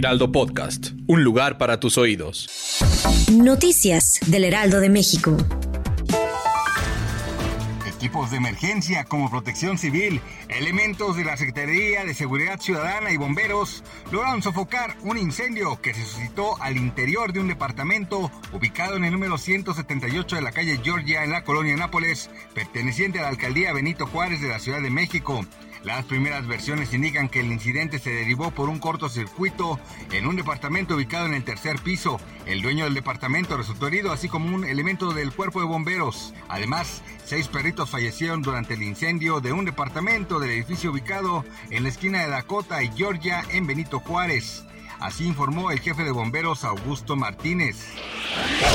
Heraldo Podcast, un lugar para tus oídos. Noticias del Heraldo de México. Equipos de emergencia como protección civil, elementos de la Secretaría de Seguridad Ciudadana y bomberos lograron sofocar un incendio que se suscitó al interior de un departamento ubicado en el número 178 de la calle Georgia en la colonia Nápoles, perteneciente a la alcaldía Benito Juárez de la Ciudad de México. Las primeras versiones indican que el incidente se derivó por un cortocircuito en un departamento ubicado en el tercer piso. El dueño del departamento resultó herido, así como un elemento del cuerpo de bomberos. Además, seis perritos fallecieron durante el incendio de un departamento del edificio ubicado en la esquina de Dakota y Georgia en Benito Juárez. Así informó el jefe de bomberos Augusto Martínez.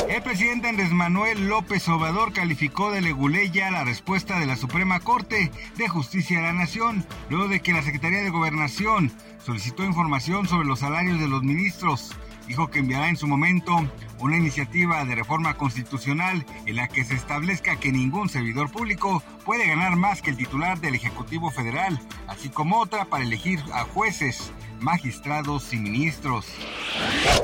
El presidente Andrés Manuel López Obrador calificó de leguleya la respuesta de la Suprema Corte de Justicia de la Nación, luego de que la Secretaría de Gobernación solicitó información sobre los salarios de los ministros. Dijo que enviará en su momento una iniciativa de reforma constitucional en la que se establezca que ningún servidor público puede ganar más que el titular del Ejecutivo Federal, así como otra para elegir a jueces magistrados y ministros.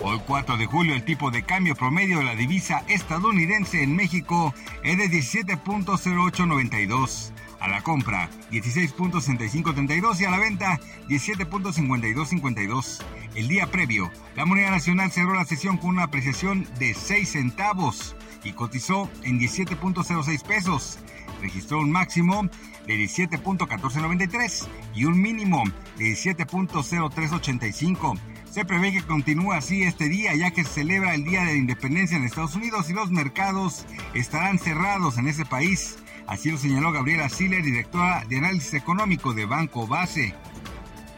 Hoy 4 de julio el tipo de cambio promedio de la divisa estadounidense en México es de 17.0892. A la compra 16.6532 y a la venta 17.5252. El día previo, la moneda nacional cerró la sesión con una apreciación de 6 centavos y cotizó en 17.06 pesos. Registró un máximo de 17.1493 y un mínimo de 17.0385. Se prevé que continúe así este día ya que se celebra el Día de la Independencia en Estados Unidos y los mercados estarán cerrados en ese país. Así lo señaló Gabriela Siller, directora de análisis económico de Banco Base.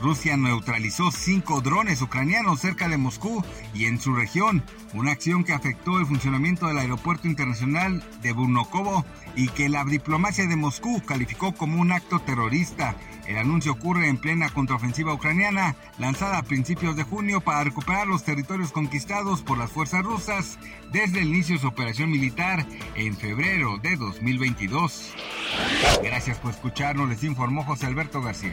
Rusia neutralizó cinco drones ucranianos cerca de Moscú y en su región, una acción que afectó el funcionamiento del aeropuerto internacional de Burnokovo y que la diplomacia de Moscú calificó como un acto terrorista. El anuncio ocurre en plena contraofensiva ucraniana, lanzada a principios de junio para recuperar los territorios conquistados por las fuerzas rusas desde el inicio de su operación militar en febrero de 2022. Gracias por escucharnos, les informó José Alberto García.